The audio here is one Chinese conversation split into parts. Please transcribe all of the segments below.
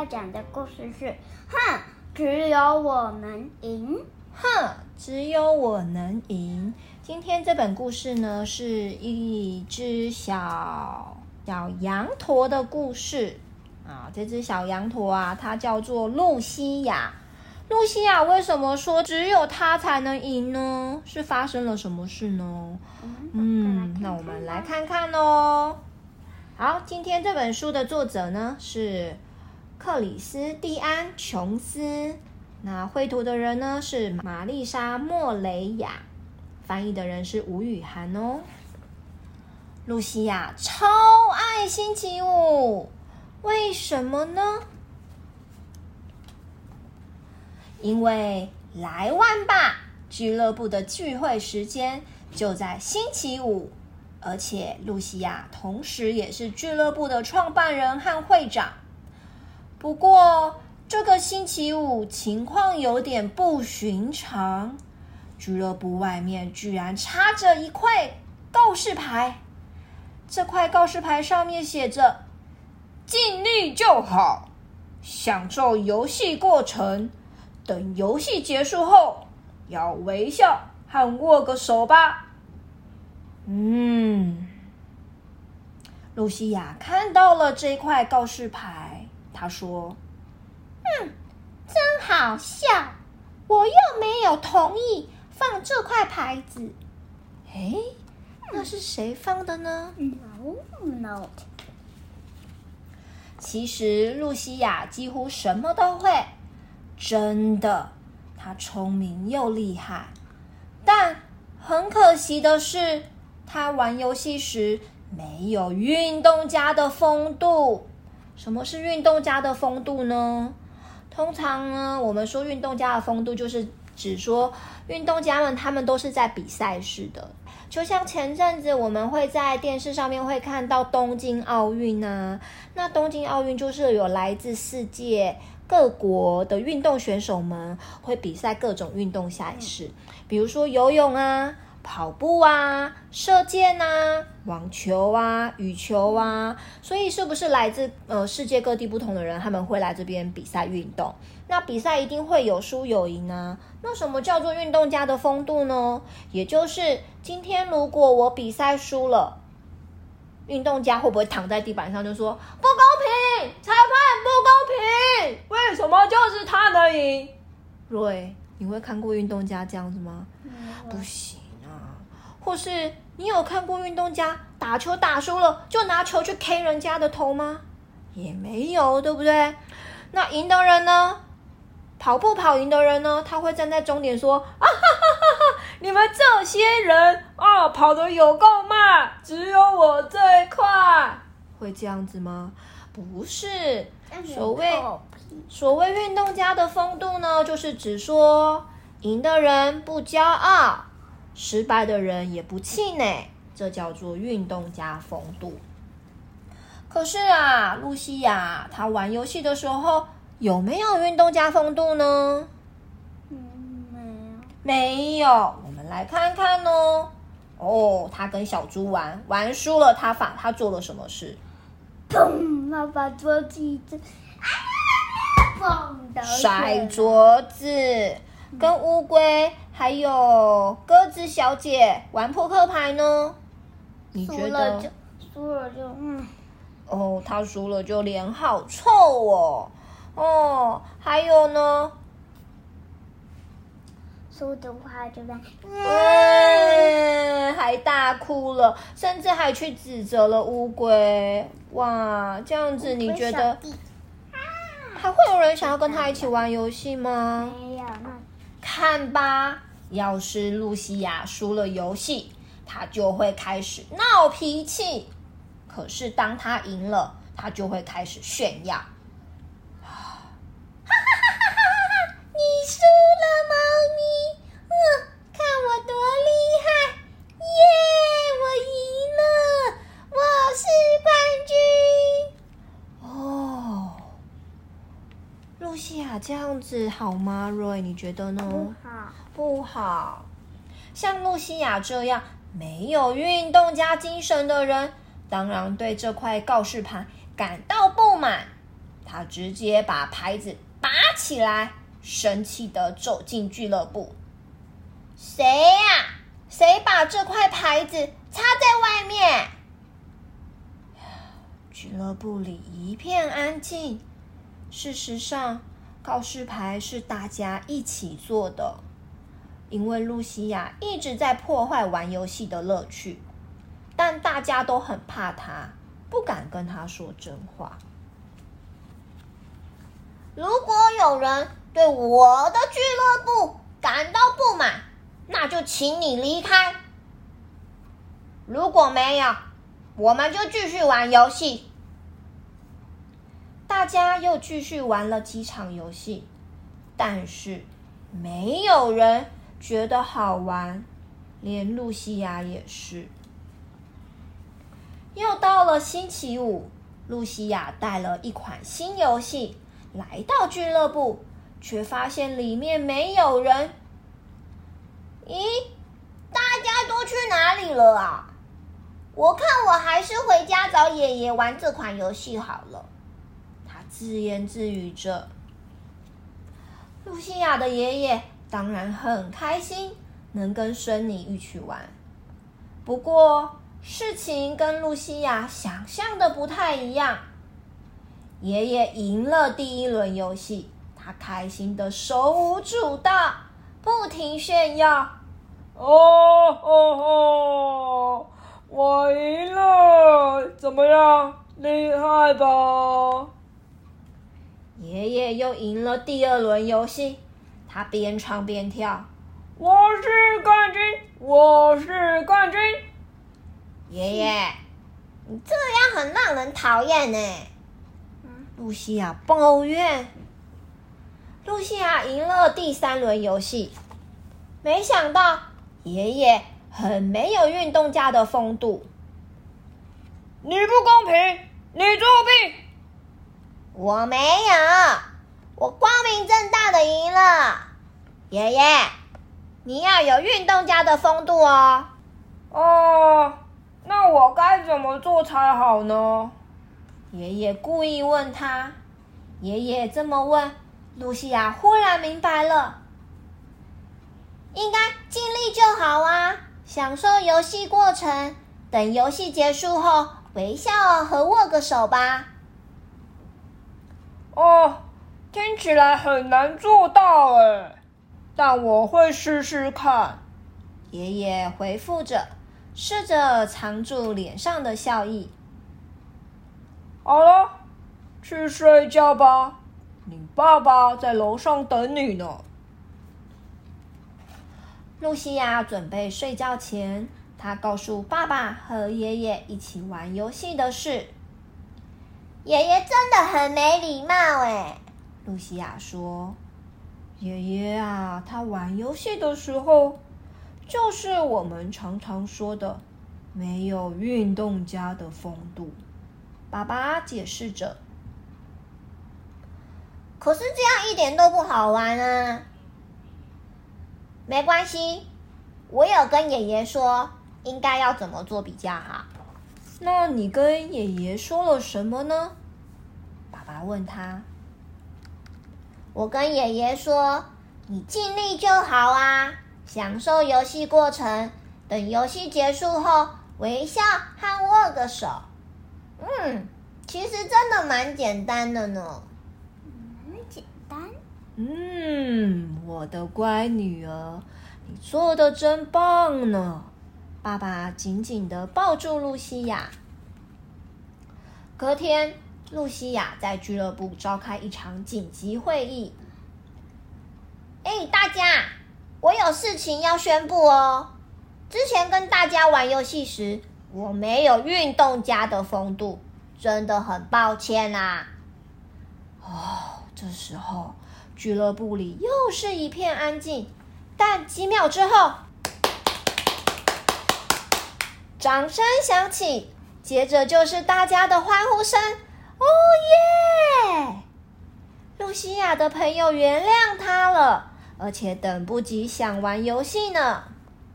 要讲的故事是：哼，只有我能赢。哼，只有我能赢。今天这本故事呢，是一只小小羊驼的故事啊。这只小羊驼啊，它叫做露西亚。露西亚为什么说只有它才能赢呢？是发生了什么事呢？嗯，那我们来看看哦。好，今天这本书的作者呢是克里斯蒂安·琼斯。那绘图的人呢是玛丽莎·莫雷亚，翻译的人是吴雨涵哦。露西亚超爱星期五，为什么呢？因为来万吧俱乐部的聚会时间就在星期五，而且露西亚同时也是俱乐部的创办人和会长。不过，这个星期五情况有点不寻常，俱乐部外面居然插着一块告示牌。这块告示牌上面写着：“尽力就好，享受游戏过程。等游戏结束后，要微笑和握个手吧。”嗯，露西亚看到了这块告示牌，她说。嗯，真好笑！我又没有同意放这块牌子。哎，那是谁放的呢？No, no. 其实露西亚几乎什么都会，真的，她聪明又厉害。但很可惜的是，她玩游戏时没有运动家的风度。什么是运动家的风度呢？通常呢，我们说运动家的风度，就是指说运动家们他们都是在比赛式的。就像前阵子我们会在电视上面会看到东京奥运啊，那东京奥运就是有来自世界各国的运动选手们会比赛各种运动赛事，比如说游泳啊。跑步啊，射箭啊，网球啊，羽球啊，所以是不是来自呃世界各地不同的人，他们会来这边比赛运动？那比赛一定会有输有赢啊。那什么叫做运动家的风度呢？也就是今天如果我比赛输了，运动家会不会躺在地板上就说不公平，裁判不公平？为什么就是他能赢？瑞，你会看过运动家这样子吗？不行。或是你有看过运动家打球打输了就拿球去 K 人家的头吗？也没有，对不对？那赢的人呢？跑步跑赢的人呢？他会站在终点说：“啊哈哈哈哈！你们这些人啊，跑得有够慢，只有我最快。”会这样子吗？不是，所谓所谓运动家的风度呢，就是指说赢的人不骄傲。失败的人也不气馁，这叫做运动家风度。可是啊，露西亚她玩游戏的时候有没有运动家风度呢？嗯，没有。没有。我们来看看哦。哦，他跟小猪玩，玩输了，他反他做了什么事？砰！他把桌子一直啊，摔桌子，跟乌龟。还有鸽子小姐玩扑克牌呢？你觉得输了就输了就嗯哦，他输了就脸好臭哦哦，还有呢，输的话就在嗯，还大哭了，甚至还去指责了乌龟。哇，这样子你觉得还会有人想要跟他一起玩游戏吗？看吧。要是露西亚输了游戏，她就会开始闹脾气；可是当她赢了，她就会开始炫耀。哈哈哈哈哈！你输了，猫咪！嗯，看我多厉害！耶，我赢了，我是冠军！哦，露西亚这样子好吗？Roy，你觉得呢？不好。不好，像露西亚这样没有运动家精神的人，当然对这块告示牌感到不满。他直接把牌子拔起来，生气的走进俱乐部。谁呀？谁把这块牌子插在外面？俱乐部里一片安静。事实上，告示牌是大家一起做的，因为露西亚一直在破坏玩游戏的乐趣，但大家都很怕她，不敢跟她说真话。如果有人对我的俱乐部感到不满，那就请你离开。如果没有，我们就继续玩游戏。大家又继续玩了几场游戏，但是没有人觉得好玩，连露西亚也是。又到了星期五，露西亚带了一款新游戏来到俱乐部，却发现里面没有人。咦，大家都去哪里了啊？我看我还是回家找爷爷玩这款游戏好了。自言自语着，露西亚的爷爷当然很开心，能跟孙女一起玩。不过事情跟露西亚想象的不太一样。爷爷赢了第一轮游戏，他开心的手舞足蹈，不停炫耀：“哦哦哦，我赢了，怎么样？厉害吧？”爷爷又赢了第二轮游戏，他边唱边跳：“我是冠军，我是冠军。”爷爷，你这样很让人讨厌呢。露西亚抱怨。露西亚赢了第三轮游戏，没想到爷爷很没有运动家的风度。你不公平，你作弊。我没有，我光明正大的赢了。爷爷，你要有运动家的风度哦。哦，那我该怎么做才好呢？爷爷故意问他。爷爷这么问，露西亚忽然明白了，应该尽力就好啊，享受游戏过程。等游戏结束后，微笑和握个手吧。哦，听起来很难做到哎，但我会试试看。爷爷回复着，试着藏住脸上的笑意。好了，去睡觉吧，你爸爸在楼上等你呢。露西亚准备睡觉前，她告诉爸爸和爷爷一起玩游戏的事。爷爷真的很没礼貌哎，露西亚说：“爷爷啊，他玩游戏的时候，就是我们常常说的没有运动家的风度。”爸爸解释着：“可是这样一点都不好玩啊！”没关系，我有跟爷爷说应该要怎么做比较好。那你跟爷爷说了什么呢？爸爸问他。我跟爷爷说：“你尽力就好啊，享受游戏过程。等游戏结束后，微笑和握个手。”嗯，其实真的蛮简单的呢。嗯，简单。嗯，我的乖女儿，你做的真棒呢。爸爸紧紧的抱住露西亚。隔天，露西亚在俱乐部召开一场紧急会议。哎，大家，我有事情要宣布哦。之前跟大家玩游戏时，我没有运动家的风度，真的很抱歉啊。哦，这时候俱乐部里又是一片安静，但几秒之后。掌声响起，接着就是大家的欢呼声。哦耶！露西亚的朋友原谅她了，而且等不及想玩游戏呢。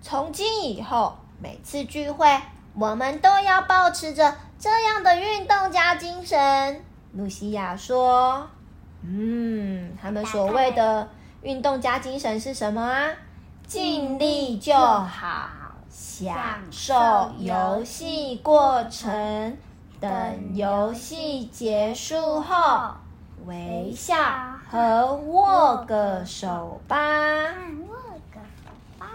从今以后，每次聚会我们都要保持着这样的运动家精神。露西亚说：“嗯，他们所谓的运动家精神是什么啊？尽力就好，享受游戏过程，等游戏结束后，微笑和握个手吧。握个手吧。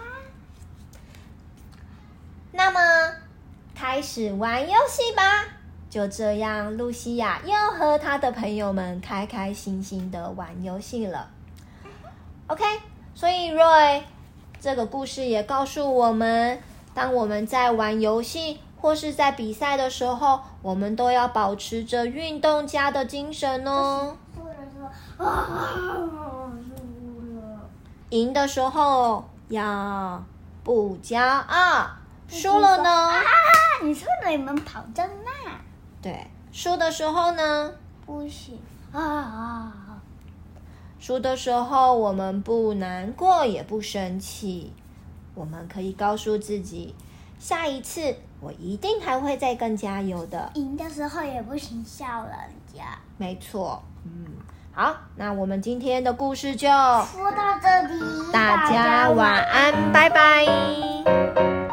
那么，开始玩游戏吧。就这样，露西亚又和她的朋友们开开心心的玩游戏了。OK，所以 Roy。这个故事也告诉我们，当我们在玩游戏或是在比赛的时候，我们都要保持着运动家的精神哦。赢的时候要不骄傲，输了呢？啊，你输了，你们跑真慢。对，输的时候呢？不行啊啊！输的时候，我们不难过，也不生气，我们可以告诉自己，下一次我一定还会再更加油的。赢的时候也不行，笑人家。没错，嗯，好，那我们今天的故事就说到这里，大家晚安，拜拜。